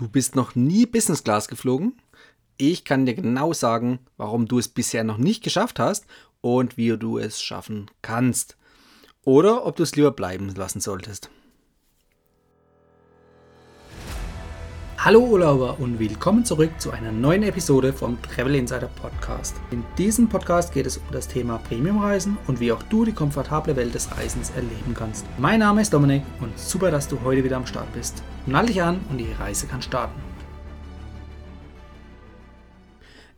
Du bist noch nie Business Class geflogen? Ich kann dir genau sagen, warum du es bisher noch nicht geschafft hast und wie du es schaffen kannst. Oder ob du es lieber bleiben lassen solltest. Hallo Urlauber und willkommen zurück zu einer neuen Episode vom Travel Insider Podcast. In diesem Podcast geht es um das Thema Premiumreisen und wie auch du die komfortable Welt des Reisens erleben kannst. Mein Name ist Dominik und super, dass du heute wieder am Start bist. Nall dich an und die Reise kann starten.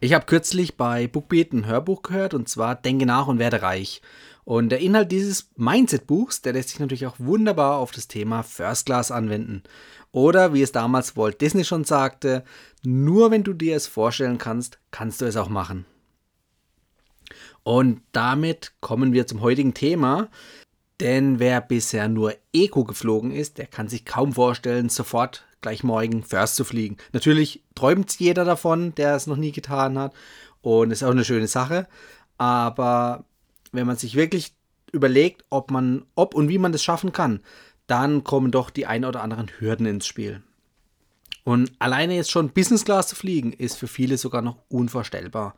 Ich habe kürzlich bei Bookbeat ein Hörbuch gehört und zwar Denke nach und werde reich. Und der Inhalt dieses Mindset-Buchs, der lässt sich natürlich auch wunderbar auf das Thema First Class anwenden. Oder wie es damals Walt Disney schon sagte, nur wenn du dir es vorstellen kannst, kannst du es auch machen. Und damit kommen wir zum heutigen Thema. Denn wer bisher nur Eco geflogen ist, der kann sich kaum vorstellen, sofort gleich morgen First zu fliegen. Natürlich träumt jeder davon, der es noch nie getan hat. Und ist auch eine schöne Sache. Aber wenn man sich wirklich überlegt, ob man, ob und wie man das schaffen kann, dann kommen doch die ein oder anderen Hürden ins Spiel. Und alleine jetzt schon Business Class zu fliegen, ist für viele sogar noch unvorstellbar.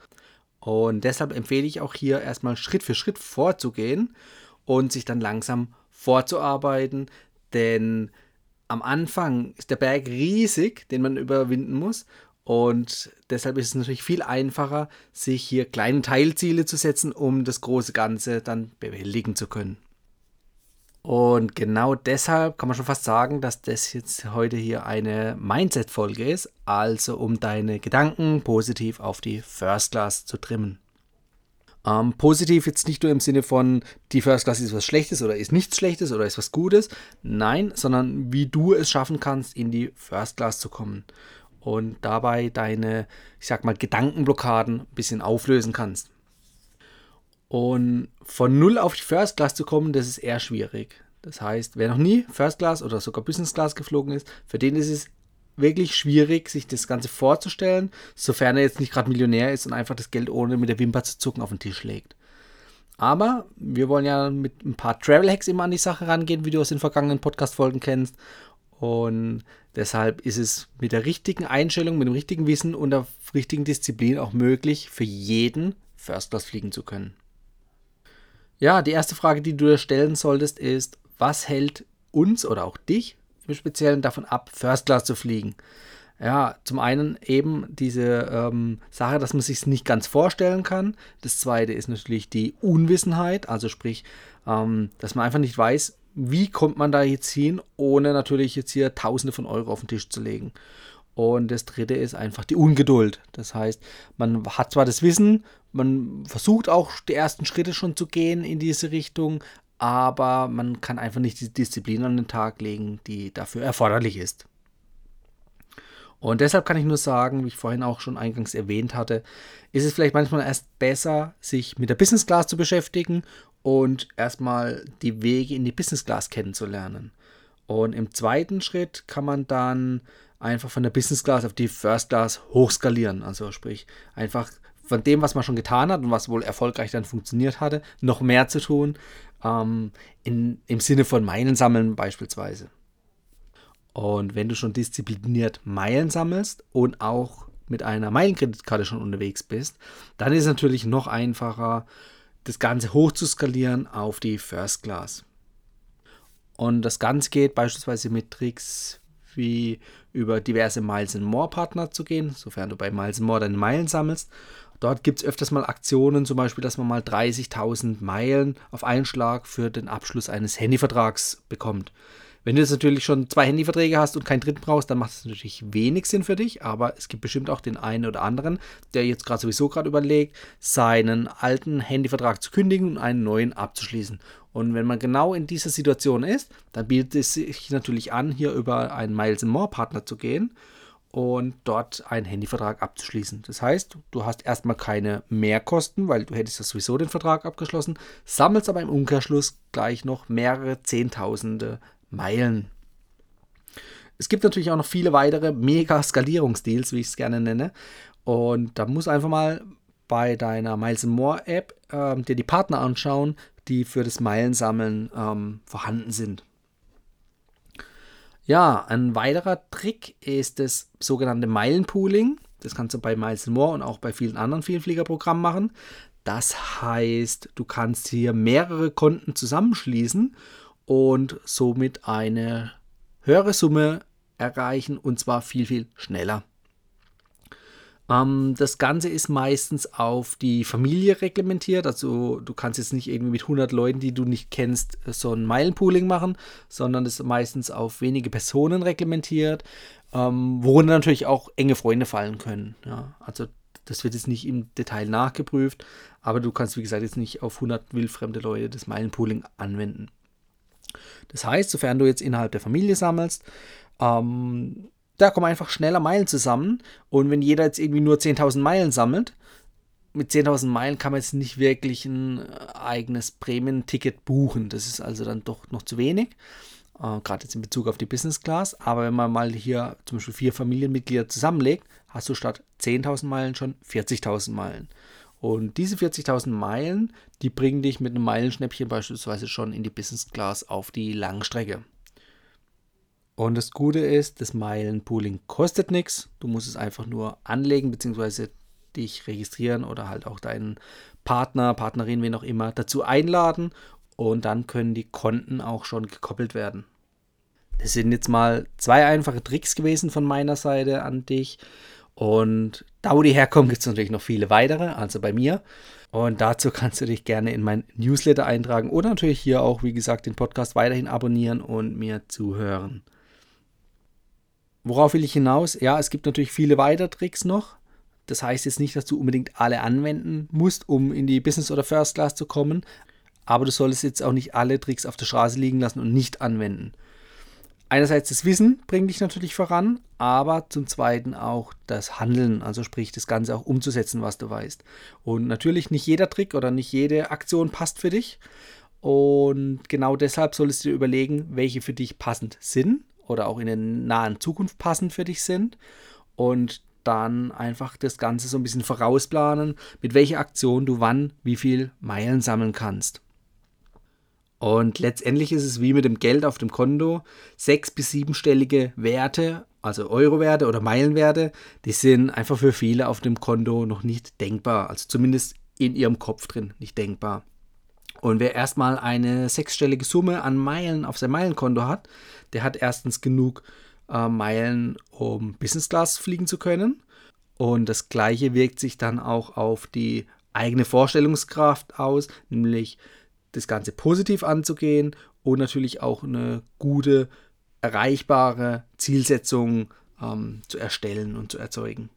Und deshalb empfehle ich auch hier erstmal Schritt für Schritt vorzugehen und sich dann langsam vorzuarbeiten, denn am Anfang ist der Berg riesig, den man überwinden muss und deshalb ist es natürlich viel einfacher, sich hier kleine Teilziele zu setzen, um das große Ganze dann bewältigen zu können. Und genau deshalb kann man schon fast sagen, dass das jetzt heute hier eine Mindset-Folge ist, also um deine Gedanken positiv auf die First Class zu trimmen. Ähm, positiv jetzt nicht nur im Sinne von, die First Class ist was Schlechtes oder ist nichts Schlechtes oder ist was Gutes. Nein, sondern wie du es schaffen kannst, in die First Class zu kommen. Und dabei deine, ich sag mal, Gedankenblockaden ein bisschen auflösen kannst. Und von null auf die First Class zu kommen, das ist eher schwierig. Das heißt, wer noch nie First Class oder sogar Business Class geflogen ist, für den ist es wirklich schwierig, sich das Ganze vorzustellen, sofern er jetzt nicht gerade Millionär ist und einfach das Geld ohne mit der Wimper zu zucken auf den Tisch legt. Aber wir wollen ja mit ein paar Travel Hacks immer an die Sache rangehen, wie du aus den vergangenen Podcast-Folgen kennst. Und deshalb ist es mit der richtigen Einstellung, mit dem richtigen Wissen und der richtigen Disziplin auch möglich, für jeden First Class fliegen zu können. Ja, die erste Frage, die du dir stellen solltest, ist, was hält uns oder auch dich im Speziellen davon ab, First Class zu fliegen. Ja, zum einen eben diese ähm, Sache, dass man sich nicht ganz vorstellen kann. Das zweite ist natürlich die Unwissenheit, also sprich, ähm, dass man einfach nicht weiß, wie kommt man da jetzt hin, ohne natürlich jetzt hier Tausende von Euro auf den Tisch zu legen. Und das dritte ist einfach die Ungeduld. Das heißt, man hat zwar das Wissen, man versucht auch die ersten Schritte schon zu gehen in diese Richtung, aber man kann einfach nicht die Disziplin an den Tag legen, die dafür erforderlich ist. Und deshalb kann ich nur sagen, wie ich vorhin auch schon eingangs erwähnt hatte, ist es vielleicht manchmal erst besser, sich mit der Business Class zu beschäftigen und erstmal die Wege in die Business Class kennenzulernen. Und im zweiten Schritt kann man dann einfach von der Business Class auf die First Class hochskalieren. Also sprich, einfach von dem, was man schon getan hat und was wohl erfolgreich dann funktioniert hatte, noch mehr zu tun, ähm, in, im Sinne von Meilen sammeln beispielsweise. Und wenn du schon diszipliniert Meilen sammelst und auch mit einer Meilenkreditkarte schon unterwegs bist, dann ist es natürlich noch einfacher, das Ganze hoch zu skalieren auf die First Class. Und das Ganze geht beispielsweise mit Tricks wie über diverse Miles More Partner zu gehen, sofern du bei Miles More deine Meilen sammelst Dort gibt es öfters mal Aktionen, zum Beispiel, dass man mal 30.000 Meilen auf einen Schlag für den Abschluss eines Handyvertrags bekommt. Wenn du jetzt natürlich schon zwei Handyverträge hast und keinen dritten brauchst, dann macht es natürlich wenig Sinn für dich, aber es gibt bestimmt auch den einen oder anderen, der jetzt gerade sowieso gerade überlegt, seinen alten Handyvertrag zu kündigen und einen neuen abzuschließen. Und wenn man genau in dieser Situation ist, dann bietet es sich natürlich an, hier über einen Miles More Partner zu gehen und dort einen Handyvertrag abzuschließen. Das heißt, du hast erstmal keine Mehrkosten, weil du hättest ja sowieso den Vertrag abgeschlossen, sammelst aber im Umkehrschluss gleich noch mehrere Zehntausende Meilen. Es gibt natürlich auch noch viele weitere Mega-Skalierungsdeals, wie ich es gerne nenne. Und da muss einfach mal bei deiner Miles More App äh, dir die Partner anschauen, die für das Meilensammeln ähm, vorhanden sind. Ja, ein weiterer Trick ist das sogenannte Meilenpooling. Das kannst du bei Miles More und auch bei vielen anderen Vielfliegerprogrammen machen. Das heißt, du kannst hier mehrere Konten zusammenschließen und somit eine höhere Summe erreichen und zwar viel, viel schneller. Ähm, das Ganze ist meistens auf die Familie reglementiert. Also du kannst jetzt nicht irgendwie mit 100 Leuten, die du nicht kennst, so ein Meilenpooling machen, sondern das ist meistens auf wenige Personen reglementiert, ähm, worunter natürlich auch enge Freunde fallen können. Ja, also das wird jetzt nicht im Detail nachgeprüft, aber du kannst, wie gesagt, jetzt nicht auf 100 wildfremde Leute das Meilenpooling anwenden. Das heißt, sofern du jetzt innerhalb der Familie sammelst, ähm, da kommen einfach schneller Meilen zusammen. Und wenn jeder jetzt irgendwie nur 10.000 Meilen sammelt, mit 10.000 Meilen kann man jetzt nicht wirklich ein äh, eigenes Prämienticket buchen. Das ist also dann doch noch zu wenig. Äh, Gerade jetzt in Bezug auf die Business Class. Aber wenn man mal hier zum Beispiel vier Familienmitglieder zusammenlegt, hast du statt 10.000 Meilen schon 40.000 Meilen. Und diese 40.000 Meilen, die bringen dich mit einem Meilenschnäppchen beispielsweise schon in die Business Class auf die Langstrecke. Und das Gute ist, das Meilenpooling kostet nichts. Du musst es einfach nur anlegen bzw. dich registrieren oder halt auch deinen Partner, Partnerin, wen auch immer, dazu einladen und dann können die Konten auch schon gekoppelt werden. Das sind jetzt mal zwei einfache Tricks gewesen von meiner Seite an dich. Und da, wo die herkommen, gibt es natürlich noch viele weitere, also bei mir. Und dazu kannst du dich gerne in mein Newsletter eintragen oder natürlich hier auch, wie gesagt, den Podcast weiterhin abonnieren und mir zuhören. Worauf will ich hinaus? Ja, es gibt natürlich viele weitere Tricks noch. Das heißt jetzt nicht, dass du unbedingt alle anwenden musst, um in die Business oder First Class zu kommen. Aber du solltest jetzt auch nicht alle Tricks auf der Straße liegen lassen und nicht anwenden. Einerseits das Wissen bringt dich natürlich voran, aber zum Zweiten auch das Handeln, also sprich das Ganze auch umzusetzen, was du weißt. Und natürlich nicht jeder Trick oder nicht jede Aktion passt für dich. Und genau deshalb solltest du dir überlegen, welche für dich passend sind oder auch in der nahen Zukunft passend für dich sind und dann einfach das Ganze so ein bisschen vorausplanen, mit welcher Aktion du wann wie viel Meilen sammeln kannst. Und letztendlich ist es wie mit dem Geld auf dem Konto. Sechs- bis siebenstellige Werte, also Eurowerte oder Meilenwerte, die sind einfach für viele auf dem Konto noch nicht denkbar. Also zumindest in ihrem Kopf drin nicht denkbar. Und wer erstmal eine sechsstellige Summe an Meilen auf sein Meilenkonto hat, der hat erstens genug äh, Meilen, um Business Class fliegen zu können. Und das gleiche wirkt sich dann auch auf die eigene Vorstellungskraft aus, nämlich das Ganze positiv anzugehen und natürlich auch eine gute, erreichbare Zielsetzung ähm, zu erstellen und zu erzeugen.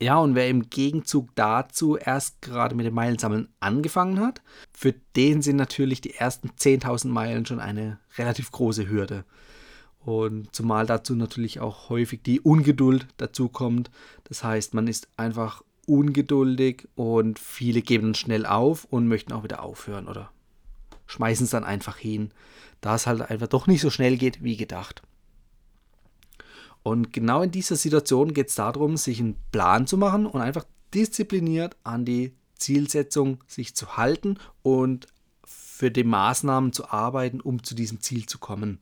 Ja, und wer im Gegenzug dazu erst gerade mit dem Meilensammeln angefangen hat, für den sind natürlich die ersten 10.000 Meilen schon eine relativ große Hürde. Und zumal dazu natürlich auch häufig die Ungeduld dazu kommt. Das heißt, man ist einfach ungeduldig und viele geben schnell auf und möchten auch wieder aufhören oder schmeißen es dann einfach hin, da es halt einfach doch nicht so schnell geht wie gedacht. Und genau in dieser Situation geht es darum, sich einen Plan zu machen und einfach diszipliniert an die Zielsetzung sich zu halten und für die Maßnahmen zu arbeiten, um zu diesem Ziel zu kommen.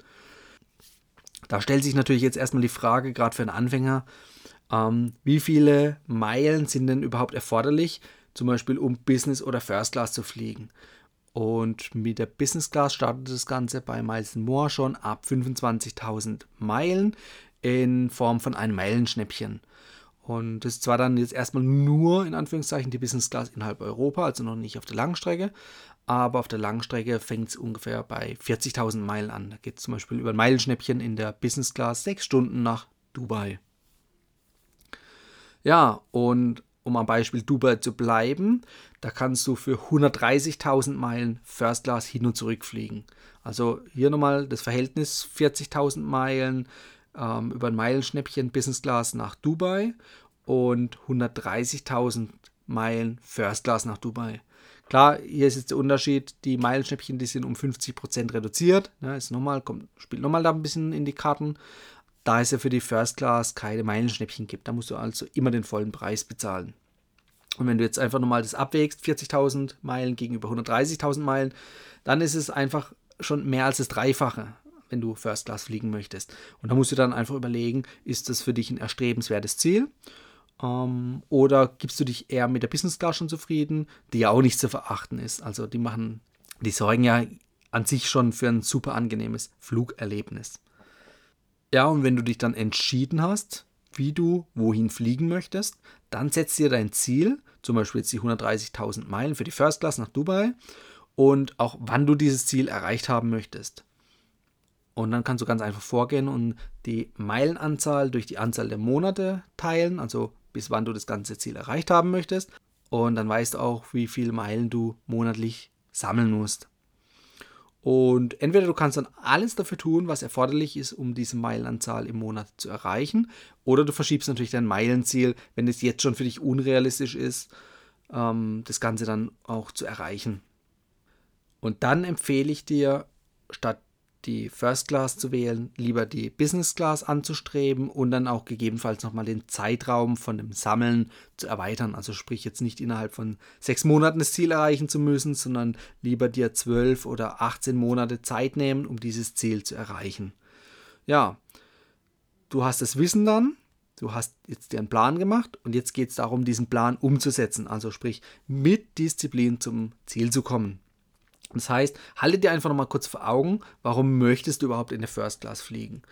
Da stellt sich natürlich jetzt erstmal die Frage, gerade für einen Anfänger, ähm, wie viele Meilen sind denn überhaupt erforderlich, zum Beispiel um Business oder First Class zu fliegen? Und mit der Business Class startet das Ganze bei Miles More schon ab 25.000 Meilen in Form von einem Meilenschnäppchen. Und das ist zwar dann jetzt erstmal nur in Anführungszeichen die Business Class innerhalb Europa, also noch nicht auf der Langstrecke, aber auf der Langstrecke fängt es ungefähr bei 40.000 Meilen an. Da geht es zum Beispiel über ein Meilenschnäppchen in der Business Class sechs Stunden nach Dubai. Ja, und um am Beispiel Dubai zu bleiben, da kannst du für 130.000 Meilen First Class hin und zurück fliegen. Also hier nochmal das Verhältnis 40.000 Meilen ähm, über ein Meilenschnäppchen Business Class nach Dubai und 130.000 Meilen First Class nach Dubai. Klar, hier ist jetzt der Unterschied, die Meilenschnäppchen, die sind um 50% reduziert. Ne, ist nochmal, kommt, spielt nochmal da ein bisschen in die Karten. Da es ja für die First Class keine Meilenschnäppchen gibt. Da musst du also immer den vollen Preis bezahlen. Und wenn du jetzt einfach nochmal das abwägst, 40.000 Meilen gegenüber 130.000 Meilen, dann ist es einfach schon mehr als das Dreifache. wenn du First Class fliegen möchtest. Und da musst du dann einfach überlegen, ist das für dich ein erstrebenswertes Ziel? Ähm, oder gibst du dich eher mit der Business Class schon zufrieden, die ja auch nicht zu verachten ist? Also die machen, die sorgen ja an sich schon für ein super angenehmes Flugerlebnis. Ja, und wenn du dich dann entschieden hast, wie du wohin fliegen möchtest, dann setzt dir dein Ziel, zum Beispiel jetzt die 130.000 Meilen für die First Class nach Dubai und auch wann du dieses Ziel erreicht haben möchtest. Und dann kannst du ganz einfach vorgehen und die Meilenanzahl durch die Anzahl der Monate teilen, also bis wann du das ganze Ziel erreicht haben möchtest. Und dann weißt du auch, wie viele Meilen du monatlich sammeln musst. Und entweder du kannst dann alles dafür tun, was erforderlich ist, um diese Meilenanzahl im Monat zu erreichen, oder du verschiebst natürlich dein Meilenziel, wenn es jetzt schon für dich unrealistisch ist, ähm, das Ganze dann auch zu erreichen. Und dann empfehle ich dir, statt die First Class zu wählen, lieber die Business Class anzustreben und dann auch gegebenenfalls nochmal den Zeitraum von dem Sammeln zu erweitern. Also sprich jetzt nicht innerhalb von sechs Monaten das Ziel erreichen zu müssen, sondern lieber dir zwölf oder 18 Monate Zeit nehmen, um dieses Ziel zu erreichen. Ja, du hast das Wissen dann, du hast jetzt dir einen Plan gemacht und jetzt geht es darum, diesen Plan umzusetzen. Also sprich mit Disziplin zum Ziel zu kommen. Das heißt, halte dir einfach nochmal kurz vor Augen, warum möchtest du überhaupt in der First Class fliegen?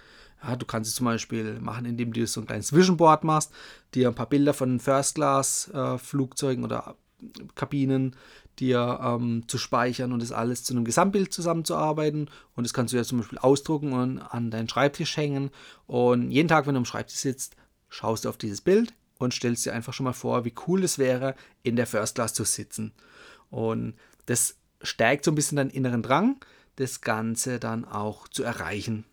Ja, du kannst es zum Beispiel machen, indem du so ein kleines Vision Board machst, dir ein paar Bilder von First Class äh, Flugzeugen oder Kabinen dir ähm, zu speichern und das alles zu einem Gesamtbild zusammenzuarbeiten. Und das kannst du ja zum Beispiel ausdrucken und an deinen Schreibtisch hängen. Und jeden Tag, wenn du am Schreibtisch sitzt, schaust du auf dieses Bild und stellst dir einfach schon mal vor, wie cool es wäre, in der First Class zu sitzen. Und das stärkt so ein bisschen deinen inneren Drang, das Ganze dann auch zu erreichen.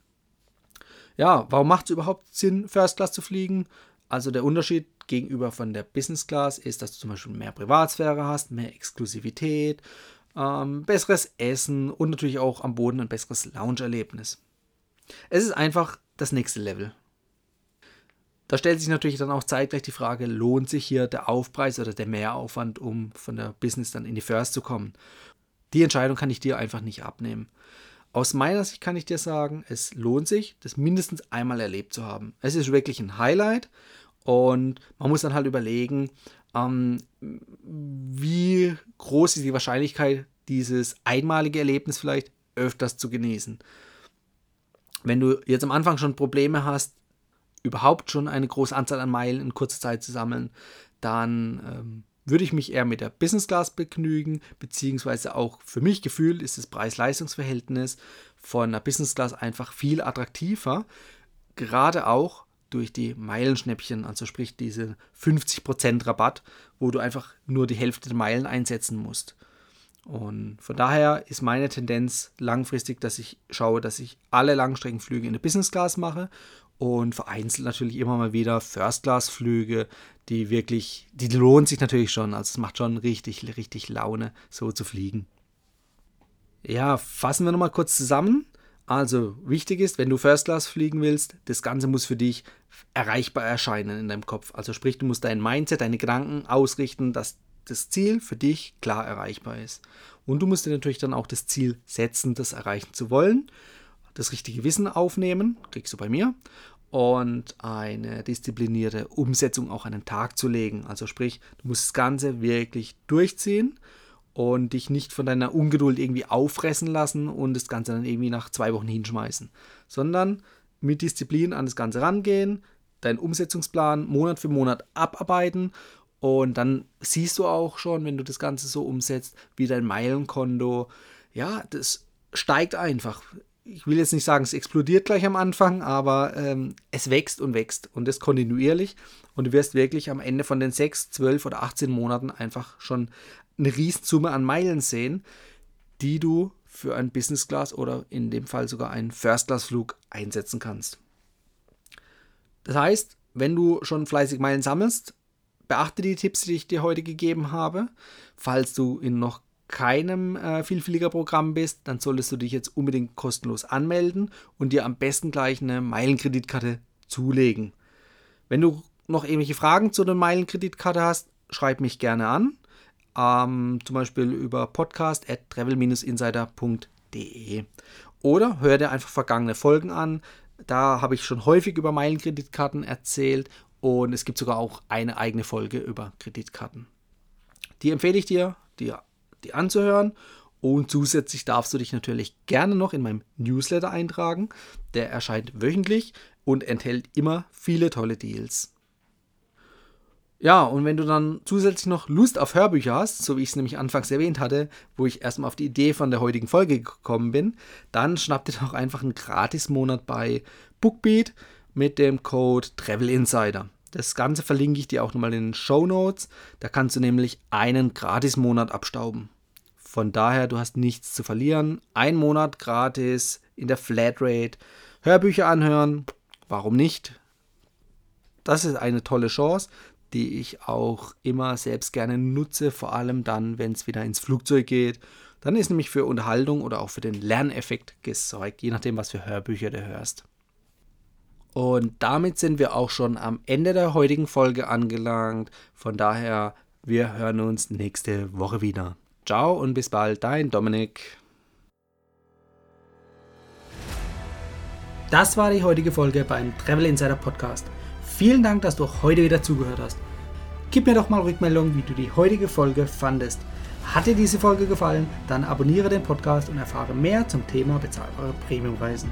Ja, warum macht es überhaupt Sinn, First Class zu fliegen? Also der Unterschied gegenüber von der Business Class ist, dass du zum Beispiel mehr Privatsphäre hast, mehr Exklusivität, ähm, besseres Essen und natürlich auch am Boden ein besseres Lounge-Erlebnis. Es ist einfach das nächste Level. Da stellt sich natürlich dann auch zeitgleich die Frage, lohnt sich hier der Aufpreis oder der Mehraufwand, um von der Business dann in die First zu kommen? Die Entscheidung kann ich dir einfach nicht abnehmen. Aus meiner Sicht kann ich dir sagen, es lohnt sich, das mindestens einmal erlebt zu haben. Es ist wirklich ein Highlight und man muss dann halt überlegen, ähm, wie groß ist die Wahrscheinlichkeit, dieses einmalige Erlebnis vielleicht öfters zu genießen. Wenn du jetzt am Anfang schon Probleme hast, überhaupt schon eine große Anzahl an Meilen in kurzer Zeit zu sammeln, dann ähm, würde ich mich eher mit der Business Class begnügen, beziehungsweise auch für mich gefühlt ist das Preis-Leistungs-Verhältnis von der Business Class einfach viel attraktiver, gerade auch durch die Meilenschnäppchen, also sprich diese 50% Rabatt, wo du einfach nur die Hälfte der Meilen einsetzen musst. Und von daher ist meine Tendenz langfristig, dass ich schaue, dass ich alle Langstreckenflüge in der Business Class mache und vereinzelt natürlich immer mal wieder First-Class-Flüge, die wirklich, die lohnen sich natürlich schon. Also es macht schon richtig, richtig Laune, so zu fliegen. Ja, fassen wir nochmal kurz zusammen. Also wichtig ist, wenn du First Class fliegen willst, das Ganze muss für dich erreichbar erscheinen in deinem Kopf. Also sprich, du musst dein Mindset, deine Gedanken ausrichten, dass das Ziel für dich klar erreichbar ist. Und du musst dir natürlich dann auch das Ziel setzen, das erreichen zu wollen das richtige Wissen aufnehmen, kriegst du bei mir, und eine disziplinierte Umsetzung auch an den Tag zu legen. Also sprich, du musst das Ganze wirklich durchziehen und dich nicht von deiner Ungeduld irgendwie auffressen lassen und das Ganze dann irgendwie nach zwei Wochen hinschmeißen, sondern mit Disziplin an das Ganze rangehen, deinen Umsetzungsplan Monat für Monat abarbeiten und dann siehst du auch schon, wenn du das Ganze so umsetzt, wie dein Meilenkonto, ja, das steigt einfach ich will jetzt nicht sagen, es explodiert gleich am Anfang, aber ähm, es wächst und wächst und das kontinuierlich. Und du wirst wirklich am Ende von den 6, 12 oder 18 Monaten einfach schon eine Riesensumme an Meilen sehen, die du für ein Business Class oder in dem Fall sogar einen First Class Flug einsetzen kannst. Das heißt, wenn du schon fleißig Meilen sammelst, beachte die Tipps, die ich dir heute gegeben habe. Falls du in noch keinem äh, Vielfliegerprogramm bist, dann solltest du dich jetzt unbedingt kostenlos anmelden und dir am besten gleich eine Meilenkreditkarte zulegen. Wenn du noch irgendwelche Fragen zu der Meilenkreditkarte hast, schreib mich gerne an. Ähm, zum Beispiel über podcast at travel-insider.de. Oder hör dir einfach vergangene Folgen an. Da habe ich schon häufig über Meilenkreditkarten erzählt und es gibt sogar auch eine eigene Folge über Kreditkarten. Die empfehle ich dir, die, die anzuhören. Und zusätzlich darfst du dich natürlich gerne noch in meinem Newsletter eintragen. Der erscheint wöchentlich und enthält immer viele tolle Deals. Ja, und wenn du dann zusätzlich noch Lust auf Hörbücher hast, so wie ich es nämlich anfangs erwähnt hatte, wo ich erstmal auf die Idee von der heutigen Folge gekommen bin, dann schnapp dir doch einfach einen Gratis-Monat bei Bookbeat mit dem Code Travel Insider. Das Ganze verlinke ich dir auch nochmal in den Show Notes. Da kannst du nämlich einen Gratis-Monat abstauben. Von daher, du hast nichts zu verlieren. Ein Monat gratis in der Flatrate. Hörbücher anhören, warum nicht? Das ist eine tolle Chance, die ich auch immer selbst gerne nutze, vor allem dann, wenn es wieder ins Flugzeug geht. Dann ist nämlich für Unterhaltung oder auch für den Lerneffekt gesorgt, je nachdem, was für Hörbücher du hörst. Und damit sind wir auch schon am Ende der heutigen Folge angelangt. Von daher, wir hören uns nächste Woche wieder. Ciao und bis bald, dein Dominik. Das war die heutige Folge beim Travel Insider Podcast. Vielen Dank, dass du heute wieder zugehört hast. Gib mir doch mal Rückmeldung, wie du die heutige Folge fandest. Hat dir diese Folge gefallen, dann abonniere den Podcast und erfahre mehr zum Thema bezahlbare Premiumreisen